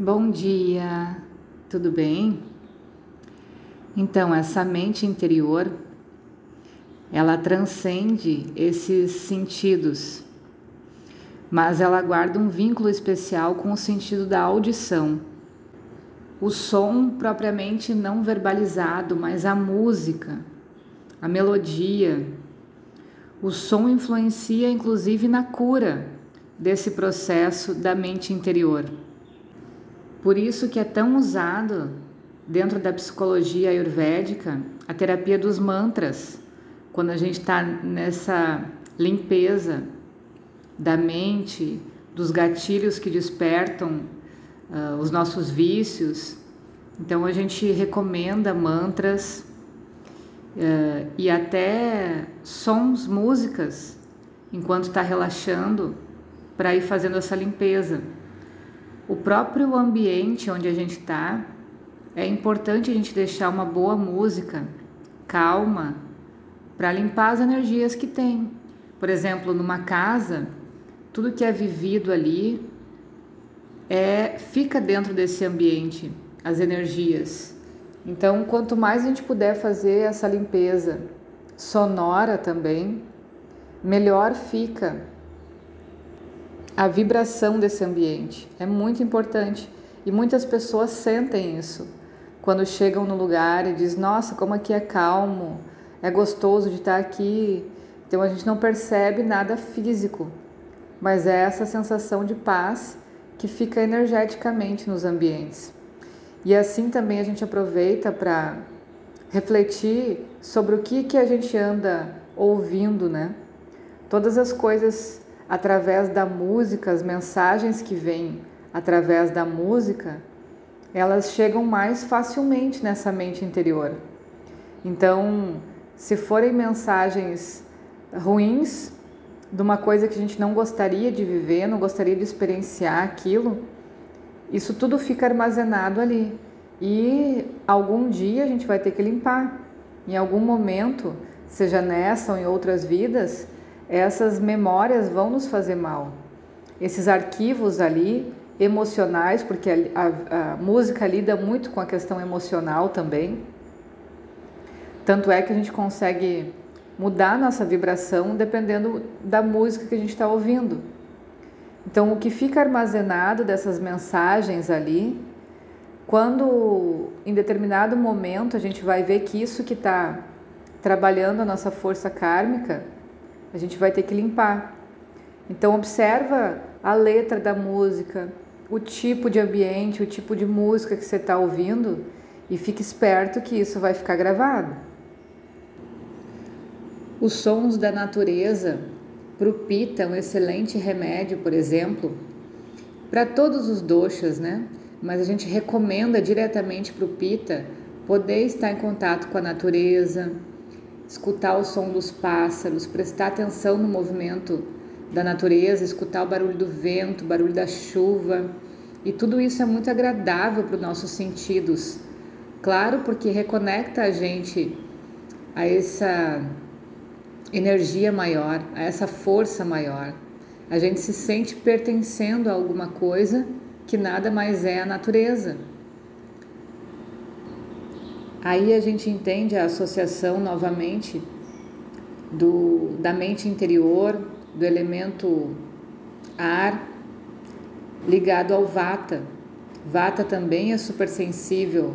Bom dia, tudo bem? Então, essa mente interior, ela transcende esses sentidos, mas ela guarda um vínculo especial com o sentido da audição. O som propriamente não verbalizado, mas a música, a melodia. O som influencia inclusive na cura desse processo da mente interior. Por isso que é tão usado dentro da psicologia ayurvédica a terapia dos mantras, quando a gente está nessa limpeza da mente, dos gatilhos que despertam uh, os nossos vícios. Então a gente recomenda mantras uh, e até sons, músicas, enquanto está relaxando, para ir fazendo essa limpeza. O próprio ambiente onde a gente está, é importante a gente deixar uma boa música, calma, para limpar as energias que tem. Por exemplo, numa casa, tudo que é vivido ali é fica dentro desse ambiente, as energias. Então, quanto mais a gente puder fazer essa limpeza sonora também, melhor fica a vibração desse ambiente. É muito importante e muitas pessoas sentem isso quando chegam no lugar e diz: "Nossa, como aqui é calmo, é gostoso de estar aqui". Então a gente não percebe nada físico, mas é essa sensação de paz que fica energeticamente nos ambientes. E assim também a gente aproveita para refletir sobre o que que a gente anda ouvindo, né? Todas as coisas através da música, as mensagens que vêm através da música, elas chegam mais facilmente nessa mente interior. Então, se forem mensagens ruins de uma coisa que a gente não gostaria de viver, não gostaria de experienciar aquilo, isso tudo fica armazenado ali. E algum dia a gente vai ter que limpar. Em algum momento, seja nessa ou em outras vidas, essas memórias vão nos fazer mal. Esses arquivos ali emocionais, porque a, a, a, música lida muito com a questão emocional também. Tanto é que a gente consegue mudar nossa vibração dependendo da música que a gente está ouvindo. Então, o que fica armazenado dessas mensagens ali, quando em determinado momento a gente vai ver que isso que está trabalhando a nossa força kármica a gente vai ter que limpar. Então observa a letra da música, o tipo de ambiente, o tipo de música que você está ouvindo e fique esperto que isso vai ficar gravado. Os sons da natureza para o pita, um excelente remédio, por exemplo, para todos os doxas, né? Mas a gente recomenda diretamente para o pita poder estar em contato com a natureza, escutar o som dos pássaros, prestar atenção no movimento da natureza, escutar o barulho do vento, o barulho da chuva. E tudo isso é muito agradável para os nossos sentidos. Claro, porque reconecta a gente a essa energia maior, a essa força maior. A gente se sente pertencendo a alguma coisa que nada mais é a natureza. Aí a gente entende a associação novamente do, da mente interior, do elemento ar, ligado ao vata. Vata também é supersensível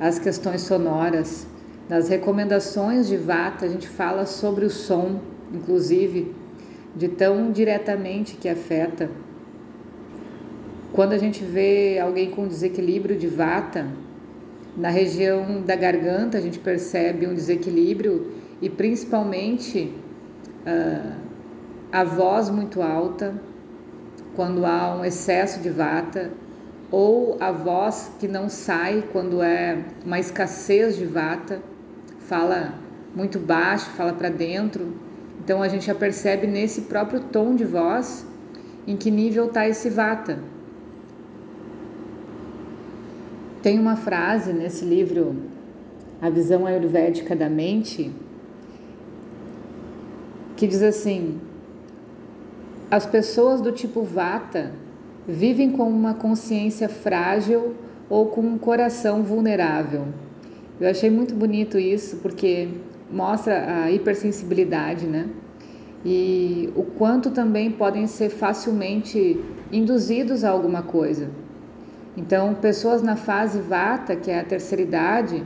às questões sonoras. Nas recomendações de Vata, a gente fala sobre o som, inclusive, de tão diretamente que afeta. Quando a gente vê alguém com desequilíbrio de Vata, na região da garganta a gente percebe um desequilíbrio e principalmente uh, a voz muito alta quando há um excesso de vata ou a voz que não sai quando é uma escassez de vata, fala muito baixo, fala para dentro. Então a gente já percebe nesse próprio tom de voz em que nível está esse vata. Tem uma frase nesse livro, A Visão Ayurvédica da Mente, que diz assim: as pessoas do tipo Vata vivem com uma consciência frágil ou com um coração vulnerável. Eu achei muito bonito isso porque mostra a hipersensibilidade, né? E o quanto também podem ser facilmente induzidos a alguma coisa. Então, pessoas na fase vata, que é a terceira idade,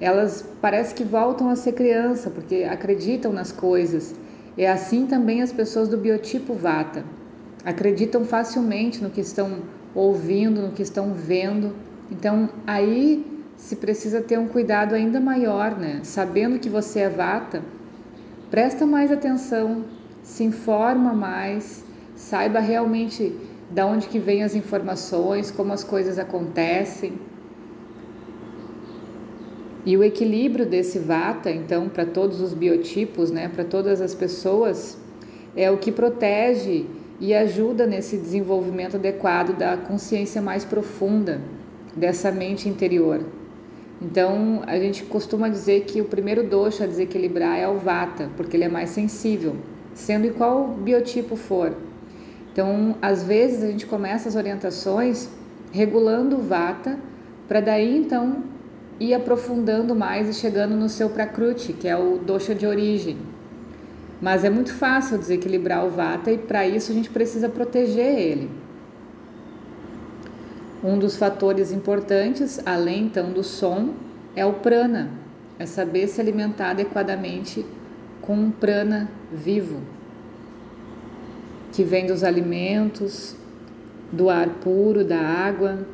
elas parece que voltam a ser criança, porque acreditam nas coisas. É assim também as pessoas do biotipo vata. Acreditam facilmente no que estão ouvindo, no que estão vendo. Então, aí se precisa ter um cuidado ainda maior, né? Sabendo que você é vata, presta mais atenção, se informa mais, saiba realmente da onde que vêm as informações, como as coisas acontecem. E o equilíbrio desse vata, então, para todos os biotipos, né, para todas as pessoas, é o que protege e ajuda nesse desenvolvimento adequado da consciência mais profunda, dessa mente interior. Então, a gente costuma dizer que o primeiro dosha a desequilibrar é o vata, porque ele é mais sensível, sendo em qual biotipo for. Então, às vezes a gente começa as orientações regulando o vata, para daí então ir aprofundando mais e chegando no seu Prakruti, que é o dosha de origem. Mas é muito fácil desequilibrar o Vata e para isso a gente precisa proteger ele. Um dos fatores importantes, além então do som, é o prana, é saber se alimentar adequadamente com um prana vivo, que vem dos alimentos, do ar puro, da água,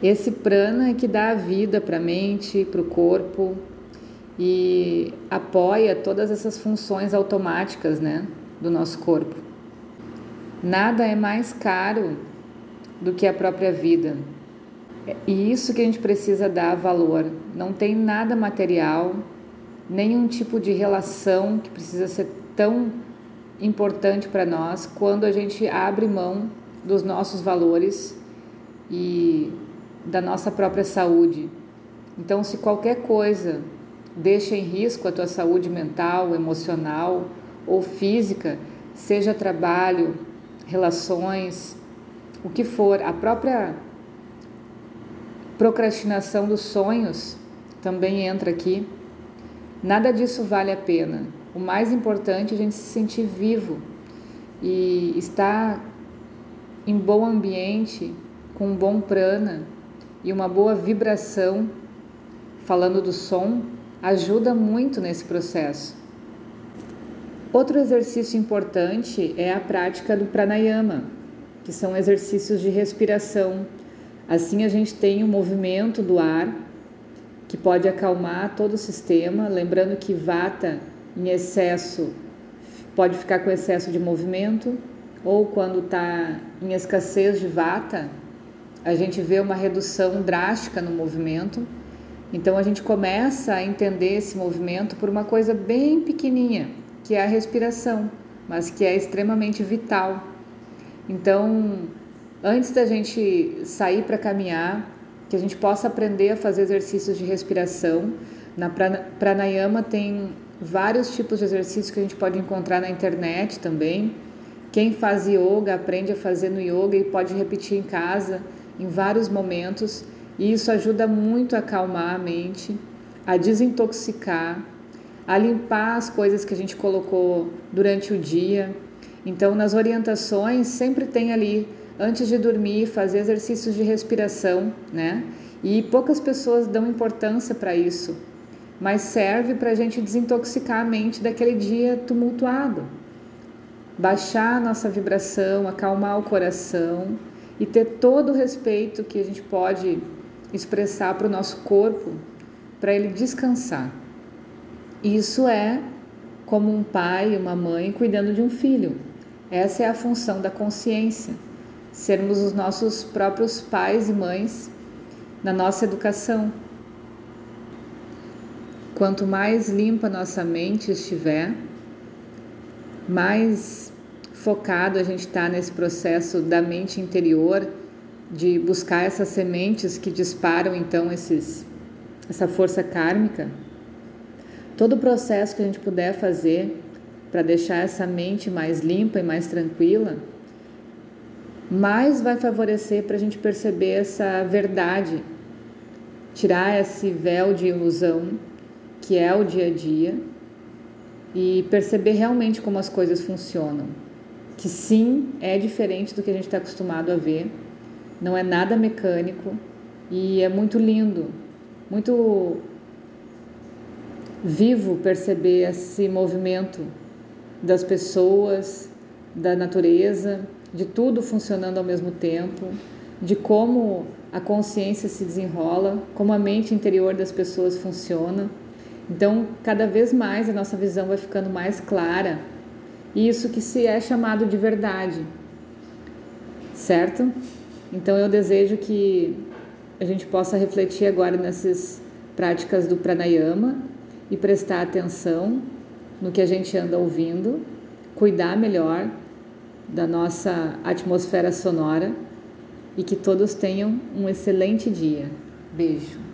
esse prana é que dá a vida para a mente, para o corpo e apoia todas essas funções automáticas né, do nosso corpo. Nada é mais caro do que a própria vida. E isso que a gente precisa dar valor. Não tem nada material, nenhum tipo de relação que precisa ser tão importante para nós quando a gente abre mão dos nossos valores e da nossa própria saúde. Então, se qualquer coisa deixa em risco a tua saúde mental, emocional ou física, seja trabalho, relações, o que for, a própria procrastinação dos sonhos também entra aqui. Nada disso vale a pena. O mais importante é a gente se sentir vivo e estar em bom ambiente, com um bom prana, e uma boa vibração, falando do som, ajuda muito nesse processo. Outro exercício importante é a prática do pranayama, que são exercícios de respiração. Assim a gente tem o um movimento do ar que pode acalmar todo o sistema, lembrando que vata em excesso pode ficar com excesso de movimento ou quando está em escassez de vata, a gente vê uma redução drástica no movimento. Então a gente começa a entender esse movimento por uma coisa bem pequenininha, que é a respiração, mas que é extremamente vital. Então, antes da gente sair para caminhar, que a gente possa aprender a fazer exercícios de respiração. Na pranayama tem vários tipos de exercícios que a gente pode encontrar na internet também. Quem faz yoga aprende a fazer no yoga e pode repetir em casa em vários momentos, e isso ajuda muito a acalmar a mente, a desintoxicar, a limpar as coisas que a gente colocou durante o dia. Então, nas orientações, sempre tem ali, antes de dormir, fazer exercícios de respiração, né? E poucas pessoas dão importância para isso, mas serve para a gente desintoxicar a mente daquele dia tumultuado. Baixar a nossa vibração, acalmar o coração e ter todo o respeito que a gente pode expressar para o nosso corpo, para ele descansar. Isso é como um pai e uma mãe cuidando de um filho. Essa é a função da consciência, sermos os nossos próprios pais e mães na nossa educação. Quanto mais limpa nossa mente estiver, mais focado a gente está nesse processo da mente interior de buscar essas sementes que disparam então esses essa força kármica. Todo o processo que a gente puder fazer para deixar essa mente mais limpa e mais tranquila mais vai favorecer para a gente perceber essa verdade, tirar esse véu de ilusão que é o dia a dia e perceber realmente como as coisas funcionam. Que sim, é diferente do que a gente está acostumado a ver, não é nada mecânico e é muito lindo, muito vivo perceber esse movimento das pessoas, da natureza, de tudo funcionando ao mesmo tempo, de como a consciência se desenrola, como a mente interior das pessoas funciona. Então, cada vez mais a nossa visão vai ficando mais clara. E isso que se é chamado de verdade. Certo? Então, eu desejo que a gente possa refletir agora nessas práticas do pranayama e prestar atenção no que a gente anda ouvindo, cuidar melhor da nossa atmosfera sonora e que todos tenham um excelente dia. Beijo.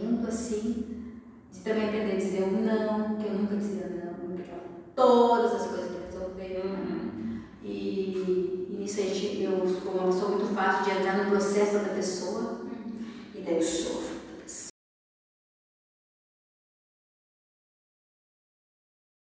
junto assim, de também aprender a dizer o não, que eu nunca dizia não, porque todas as coisas que resolver. Uhum. E, e nisso a gente, eu sou uma pessoa muito fácil de entrar no processo da pessoa, uhum. e daí eu sofro